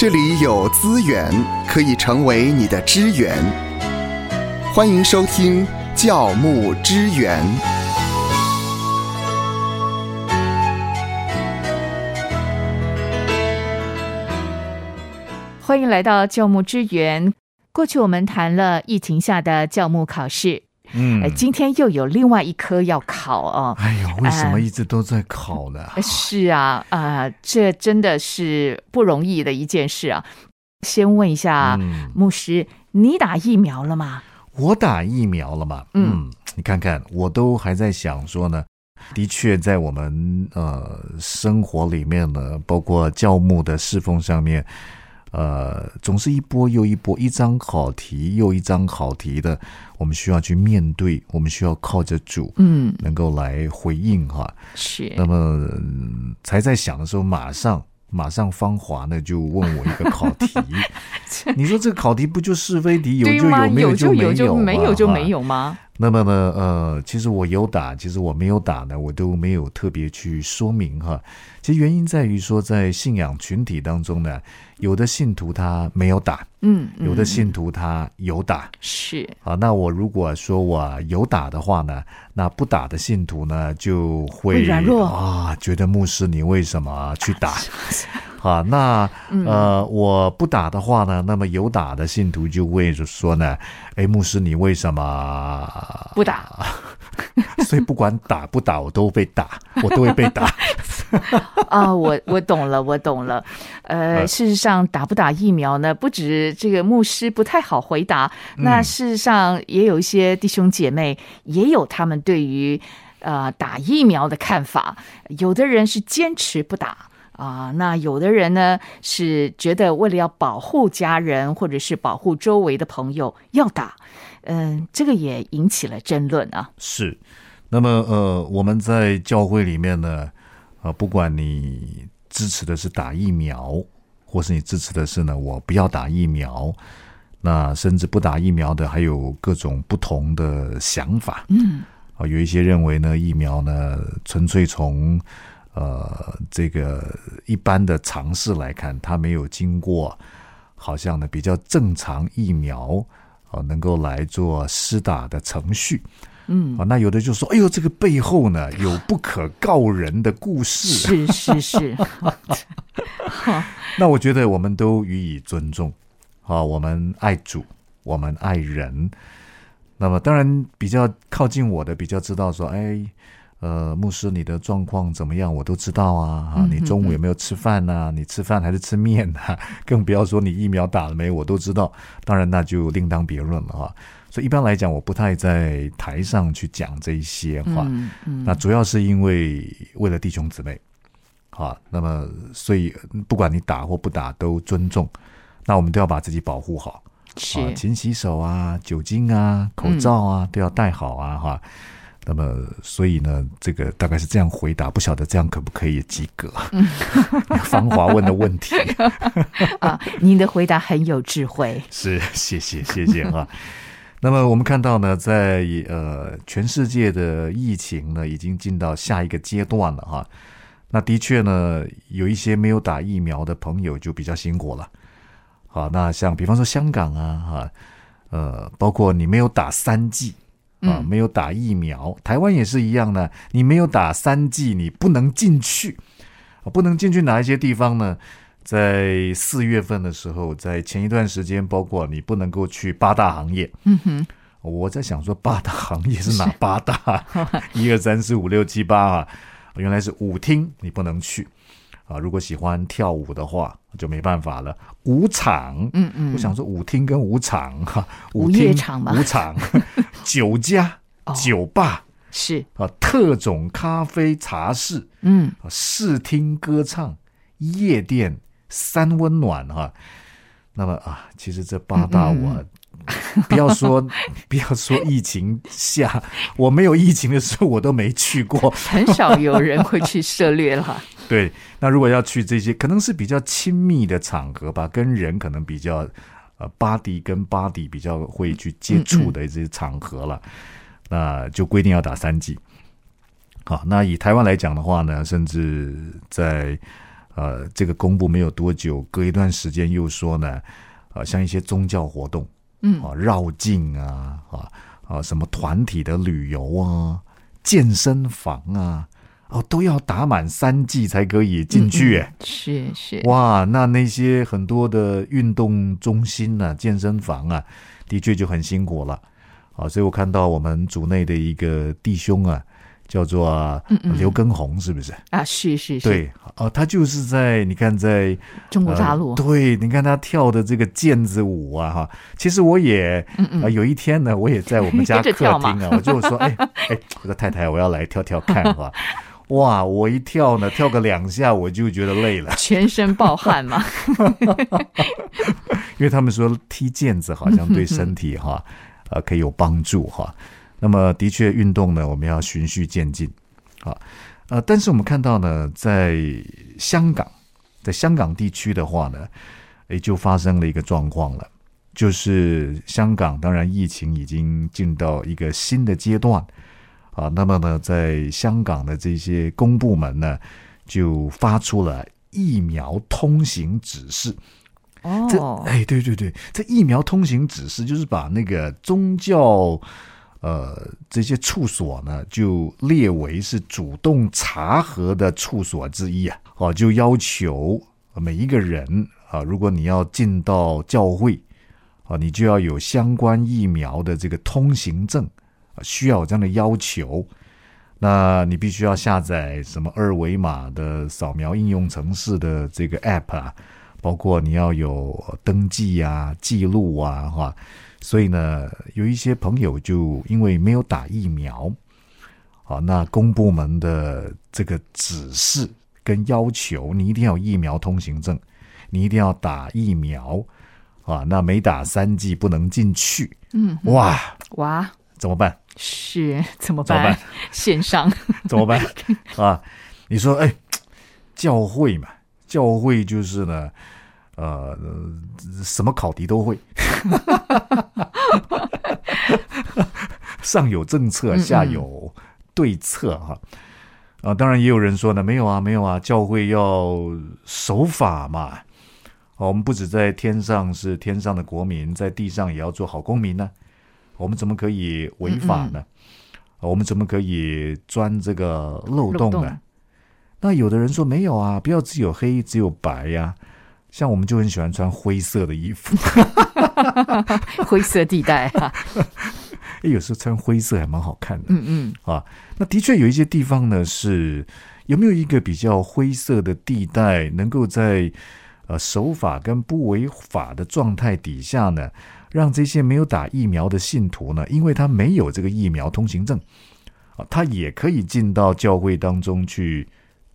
这里有资源可以成为你的支援。欢迎收听教牧支援。欢迎来到教牧支援。过去我们谈了疫情下的教牧考试，嗯呃，今天又有另外一科要考哦。哎呦，为什么一直都在考呢？是啊，啊、这真的是不容易的一件事啊。先问一下、嗯牧师，你打疫苗了吗？我打疫苗了嘛？嗯你看看，我都还在想说呢。的确，在我们呃生活里面呢，包括教牧的侍奉上面，呃，总是一波又一波，一张考题又一张考题的，我们需要去面对，我们需要靠着主，嗯，能够来回应哈。是。那么、嗯才在想的时候，马上马上芳华呢就问我一个考题，你说这个考题不就是非题，有？就有，没有就有，就没有就没有吗？那么呢，呃，其实我有打，其实我没有打呢，我都没有特别去说明哈。其实原因在于说，在信仰群体当中呢，有的信徒他没有打，嗯，嗯有的信徒他有打。是啊，那我如果说我有打的话呢，那不打的信徒呢就会会软弱啊，觉得牧师你为什么去打？啊，那呃我不打的话呢，那么有打的信徒就会说呢，哎，牧师你为什么不打？所以不管打不打，我都被打，我都会被打。啊，我我懂了，我懂了。呃，呃事实上，打不打疫苗呢？不止这个牧师不太好回答，那事实上也有一些弟兄姐妹也有他们对于呃打疫苗的看法。有的人是坚持不打。啊，那有的人呢是觉得为了要保护家人或者是保护周围的朋友要打，嗯，这个也引起了争论啊。是，那么呃，我们在教会里面呢，呃，不管你支持的是打疫苗，或是你支持的是呢，我不要打疫苗，那甚至不打疫苗的，还有各种不同的想法。嗯，啊，有一些认为呢，疫苗呢，纯粹从呃这个一般的尝试来看，它没有经过好像呢比较正常疫苗啊、能够来做施打的程序。嗯啊，那有的就说，哎呦，这个背后呢有不可告人的故事。是是是，那我觉得我们都予以尊重，啊，我们爱主，我们爱人。那么当然比较靠近我的，比较知道说，哎，呃，牧师你的状况怎么样，我都知道啊。啊，你中午有没有吃饭啊、你吃饭还是吃面啊、更不要说你疫苗打了没，我都知道。当然那就另当别论了哈。所以一般来讲，我不太在台上去讲这一些话。嗯嗯，那主要是因为为了弟兄姊妹，好，那么所以不管你打或不打都尊重，那我们都要把自己保护好，是啊，勤洗手啊，酒精啊，口罩啊、都要戴好啊，哈。那么，所以呢，这个大概是这样回答，不晓得这样可不可以及格？芳华问的问题 啊，您的回答很有智慧。是，谢谢谢谢哈。那么我们看到呢，在呃全世界的疫情呢，已经进到下一个阶段了哈。那的确呢，有一些没有打疫苗的朋友就比较辛苦了。好，那像比方说香港啊，哈，呃，包括你没有打三剂啊，嗯没有打疫苗，台湾也是一样呢。你没有打三剂，你不能进去，啊不能进去哪一些地方呢？在四月份的时候，在前一段时间，包括你不能够去八大行业。嗯哼，我在想说，八大行业是哪八大？一二三四五六七八啊，原来是舞厅，你不能去啊。如果喜欢跳舞的话，就没办法了。舞场，嗯嗯，我想说舞厅跟舞场哈，舞厅夜场嘛舞场、酒家、哦酒吧是，啊，特种咖啡茶室。嗯啊，视听歌唱、夜店、三温暖哈。那么啊，其实这八大嗯我不要说 不要说疫情下，我没有疫情的时候我都没去过。很少有人会去涉猎了。对，那如果要去这些，可能是比较亲密的场合吧，跟人可能比较呃 body 跟 body 比较会去接触的这些场合了，那就规定要打三剂。好，那以台湾来讲的话呢，甚至在呃，这个公布没有多久，隔一段时间又说呢，啊，像一些宗教活动，嗯。啊，绕境啊，啊啊，什么团体的旅游啊，健身房啊，哦，都要打满三剂才可以进去，哎、是是，哇，那那些很多的运动中心啊、健身房啊，的确就很辛苦了。啊。所以我看到我们组内的一个弟兄啊，叫做刘根红，是不是？啊，是是是，对，哦，他就是在你看在中国大陆。呃，对，你看他跳的这个毽子舞啊，哈，其实我也，嗯嗯。呃有一天呢，我也在我们家 客厅啊，我就说，哎哎，我说太太，我要来跳跳看 哈。哇，我一跳呢，跳个两下我就觉得累了，全身暴汗嘛，因为他们说踢毽子好像对身体哈，呃，可以有帮助哈。那么的确，运动呢，我们要循序渐进啊。呃，但是我们看到呢，在香港，在香港地区的话呢，也就发生了一个状况了，就是香港当然疫情已经进到一个新的阶段啊。那么呢，在香港的这些公部门呢，就发出了疫苗通行指示。这哦，哎，对对对，这疫苗通行指示就是把那个宗教呃这些处所呢，就列为是主动查核的处所之一啊，哦，就要求每一个人啊，如果你要进到教会啊，你就要有相关疫苗的这个通行证，需要这样的要求。那你必须要下载什么二维码的扫描应用程式的这个 app 啊，包括你要有登记啊、记录啊，哈。所以呢，有一些朋友就因为没有打疫苗，啊，那公部门的这个指示跟要求，你一定要有疫苗通行证，你一定要打疫苗啊，那没打三剂不能进去。嗯，哇，哇，怎么办？是怎么怎么办？线上，怎么办 啊？你说，哎，教会嘛，教会就是呢，呃，什么考题都会，上有政策，下有对策哈。啊，当然也有人说呢，没有啊，没有啊，教会要守法嘛。哦，我们不止在天上是天上的国民，在地上也要做好公民呢。我们怎么可以违法呢？啊我们怎么可以钻这个漏洞呢？洞那有的人说没有啊，不要只有黑只有白呀、像我们就很喜欢穿灰色的衣服，灰色地带。啊，诶有时候穿灰色还蛮好看的。嗯嗯，啊，那的确有一些地方呢是有没有一个比较灰色的地带，能够在呃守法跟不违法的状态底下呢，让这些没有打疫苗的信徒呢，因为他没有这个疫苗通行证啊，他也可以进到教会当中去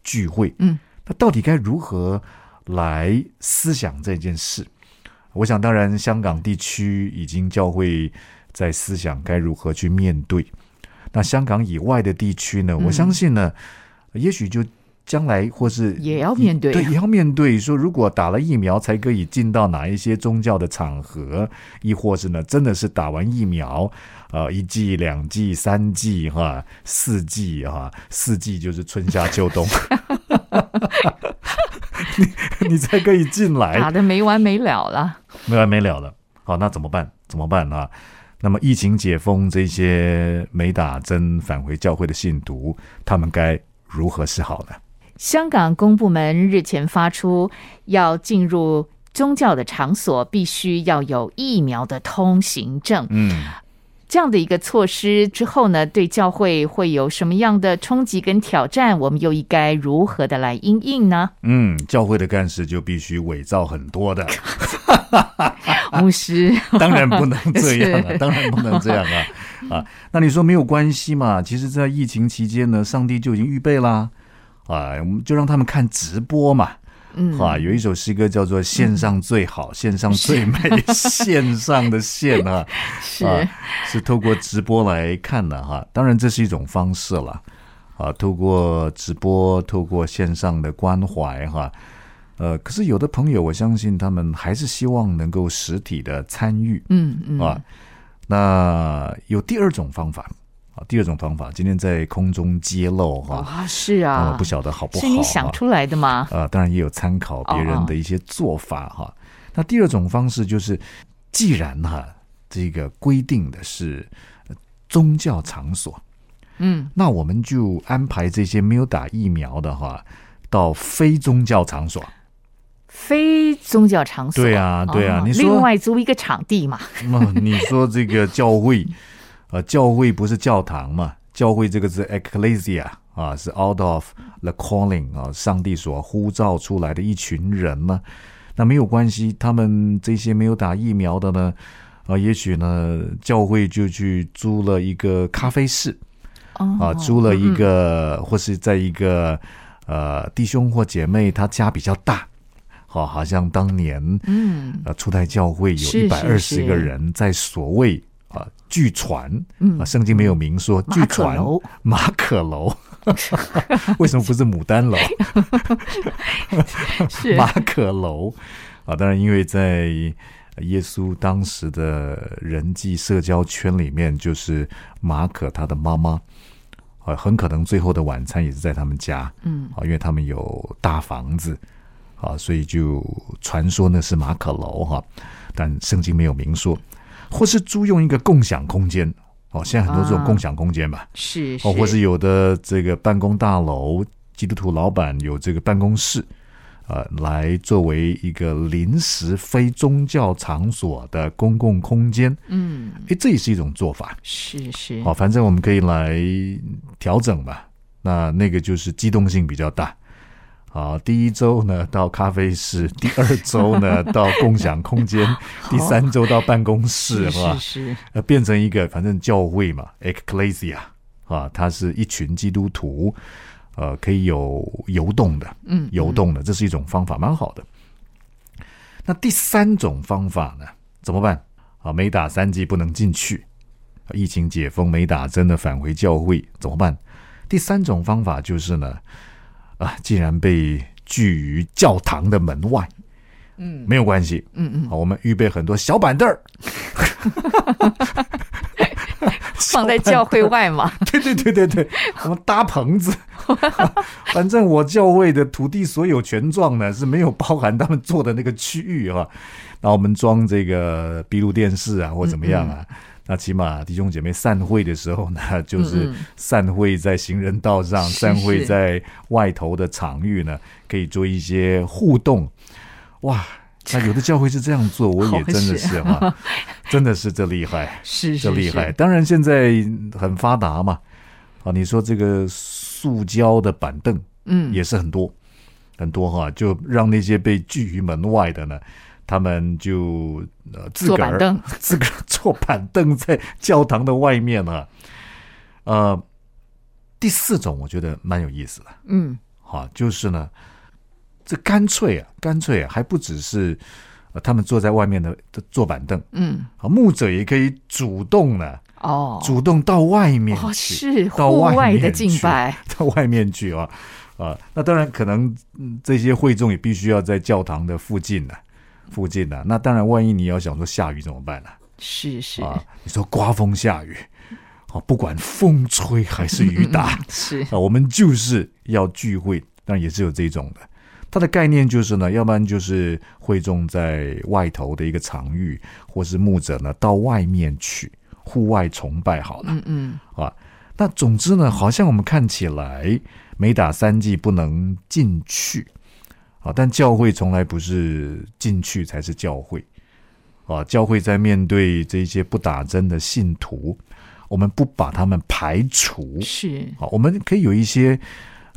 聚会。嗯，那到底该如何来思想这件事？我想，当然，香港地区已经教会在思想该如何去面对。那香港以外的地区呢？嗯我相信呢，也许就将来或是也要面对对，也要面对说，如果打了疫苗才可以进到哪一些宗教的场合，亦或是呢，真的是打完疫苗，呃，一剂、两剂、三剂，哈，四剂，哈，四季就是春夏秋冬，你你才可以进来，打的没完没了了，没完没了了。好，那怎么办？怎么办啊？那么疫情解封，这些没打针返回教会的信徒，他们该如何是好呢？香港公部门日前发出，要进入宗教的场所必须要有疫苗的通行证。嗯，这样的一个措施之后呢，对教会会有什么样的冲击跟挑战？我们又应该如何的来应应呢？嗯，教会的干事就必须伪造很多的，牧师，当然不能这样啊，是当然不能这样啊啊！那你说没有关系嘛？其实，在疫情期间呢，上帝就已经预备啦，啊，我们就让他们看直播嘛，嗯，啊，有一首诗歌叫做“线上最好，线上最美”，线上的线啊，是、啊，是透过直播来看的哈。当然，这是一种方式了啊，透过直播，透过线上的关怀哈。呃，可是有的朋友，我相信他们还是希望能够实体的参与嗯嗯啊。那有第二种方法，啊。第二种方法，今天在空中揭露哈，啊，是啊么，不晓得好不好？是你想出来的吗？啊，当然也有参考别人的一些做法哈。那第二种方式就是，既然哈这个规定的是呃宗教场所，嗯，那我们就安排这些没有打疫苗的话，到非宗教场所。非宗教场所，对啊对啊哦你说另外租一个场地嘛，那 你说这个教会，呃，教会不是教堂嘛？教会这个字 ecclesia 啊，是 out of the calling 啊，上帝所呼召出来的一群人嘛。那没有关系，他们这些没有打疫苗的呢，啊，也许呢，教会就去租了一个咖啡室哦啊，租了一个，或是在一个呃弟兄或姐妹他家比较大，好，好像当年嗯呃，初代教会有是一百二十个人，在所谓啊，据传嗯啊，圣经没有明说，据传楼马可楼，为什么不是牡丹楼？是马可楼啊，当然，因为在耶稣当时的人际社交圈里面，就是马可他的妈妈啊，很可能最后的晚餐也是在他们家，嗯啊，因为他们有大房子啊，所以就传说那是马可楼哈、但圣经没有明说，或是租用一个共享空间。哦，现在很多这种啊。共享空间吧，是哦，或是有的这个办公大楼，基督徒老板有这个办公室，呃，来作为一个临时非宗教场所的公共空间，嗯。诶，这也是一种做法。是是。哦，反正我们可以来调整吧。那那个就是机动性比较大。好，第一周呢到咖啡室，第二周呢到共享空间，第三周到办公室，是吧是？是呃，变成一个反正教会嘛，ecclesia 啊，它是一群基督徒，呃，可以有游动的，嗯游动的，这是一种方法，蛮好的。那第三种方法呢，怎么办？啊，没打三剂不能进去，疫情解封没打针的返回教会怎么办？第三种方法就是呢，啊，竟然被拒于教堂的门外，嗯。没有关系，嗯嗯，好，我们预备很多小板凳儿，放在教会外嘛，对对对对对，我们搭棚子，反正我教会的土地所有权状呢是没有包含他们做的那个区域哈、那我们装这个闭路电视啊或怎么样啊？那起码弟兄姐妹散会的时候呢，就是散会在行人道上，是散会在外头的场域呢，可以做一些互动。哇，那有的教会是这样做，我也 真的是是哈，真的是这厉害。是是这厉害。当然，现在很发达嘛，啊，你说这个塑胶的板凳嗯也是很多、很多哈，就让那些被拒于门外的呢，他们就呃自个儿 自个儿坐板凳在教堂的外面啊。呃，第四种我觉得蛮有意思的，嗯好，就是呢，这干脆啊，干脆啊，还不只是。呃，他们坐在外面的的坐板凳嗯啊，牧者也可以主动呢，哦主动到外面是到户外面外的敬去拜，到外面去啊啊！那当然，可能、嗯这些会众也必须要在教堂的附近呢、附近的、那当然，万一你要想说下雨怎么办呢、是是啊？你说刮风下雨，啊，不管风吹还是雨打 是啊，我们就是要聚会，当然也是有这种的。它的概念就是呢，要不然就是会众在外头的一个场域，或是牧者呢到外面去户外崇拜好了。嗯嗯啊。那总之呢，好像我们看起来没打三季不能进去啊，但教会从来不是进去才是教会啊。教会在面对这些不打针的信徒，我们不把他们排除是啊，我们可以有一些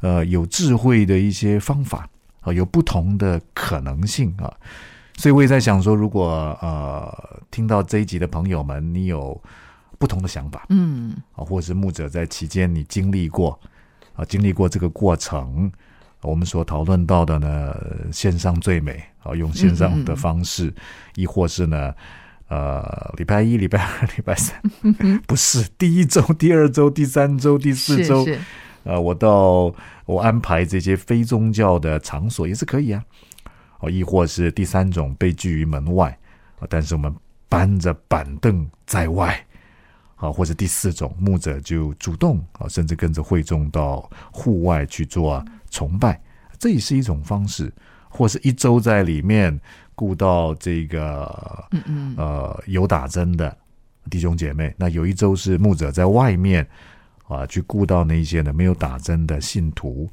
呃有智慧的一些方法啊，有不同的可能性啊。所以我也在想说，如果呃听到这一集的朋友们，你有不同的想法，嗯啊，或者是牧者在期间你经历过啊，经历过这个过程，我们所讨论到的呢，呃线上最美啊，用线上的方式，亦或是呢，呃，礼拜一、礼拜二、礼拜三，不是第一周、第二周、第三周、第四周，是是。呃，我到我安排这些非宗教的场所也是可以啊，哦，亦或是第三种被拒于门外啊，但是我们搬着板凳在外，啊，或者第四种牧者就主动啊，甚至跟着会众到户外去做崇拜，这也是一种方式，或是一周在里面顾到这个，嗯嗯，呃，有打针的弟兄姐妹，那有一周是牧者在外面啊，去顾到那些呢没有打针的信徒。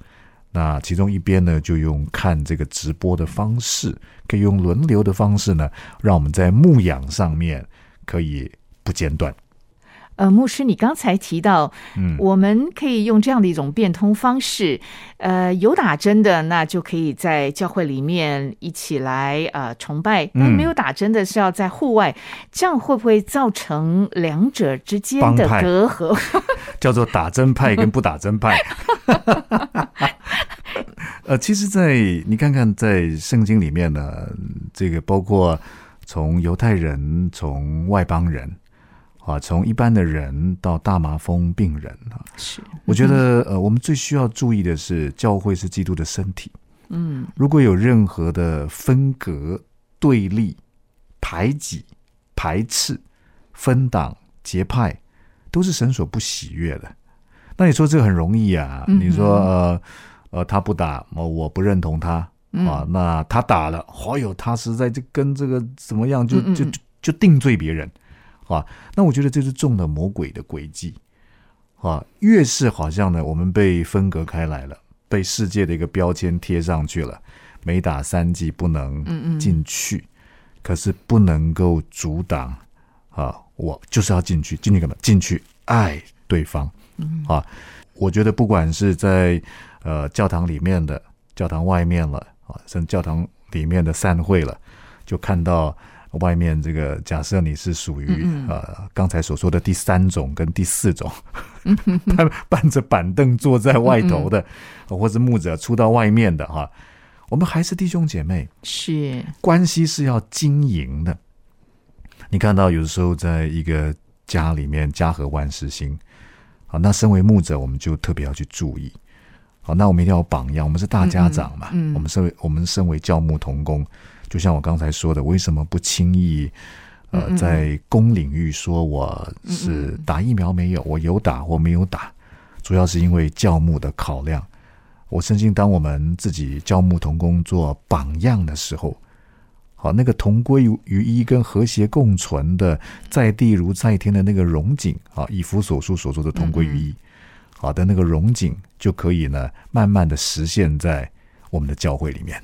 那其中一边呢，就用看这个直播的方式，可以用轮流的方式呢，让我们在牧养上面可以不间断。呃，牧师，你刚才提到，嗯，我们可以用这样的一种变通方式，呃，有打针的，那就可以在教会里面一起来呃崇拜；那没有打针的，是要在户外，这样会不会造成两者之间的隔阂？叫做打针派跟不打针派。呃，其实，在你看看，在圣经里面呢，这个包括从犹太人，从外邦人。啊，从一般的人到大麻风病人啊，是，我觉得呃，我们最需要注意的是，教会是基督的身体。嗯，如果有任何的分隔、对立、排挤、排斥、分党、结派，都是神所不喜悦的。那你说这个很容易啊？你说呃呃，他不打，我我不认同他啊，那他打了，好友他实在就跟这个怎么样，就就就定罪别人。啊，那我觉得这是中了魔鬼的诡计，啊，越是好像呢，我们被分隔开来了，被世界的一个标签贴上去了，没打三剂不能进去，可是不能够阻挡啊，我就是要进去，进去干嘛？进去爱对方，啊，我觉得不管是在呃教堂里面的，教堂外面了啊，甚至教堂里面的散会了，就看到。外面这个假设你是属于呃刚才所说的第三种跟第四种，搬搬着板凳坐在外头的，或是牧者出到外面的哈，我们还是弟兄姐妹，是。关系是要经营的。你看到有的时候在一个家里面家和万事兴，好，那身为牧者我们就特别要去注意，好，那我们一定要榜样，我们是大家长嘛，我们身为我们身为教牧童工。就像我刚才说的，为什么不轻易呃在公领域说我是打疫苗没有，我有打或没有打，主要是因为教牧的考量。我相信，当我们自己教牧同工做榜样的时候，好，那个同归于一跟和谐共存的在地如在天的那个荣景啊，以弗所书所说的同归于一，好的那个荣景就可以呢，慢慢的实现在我们的教会里面。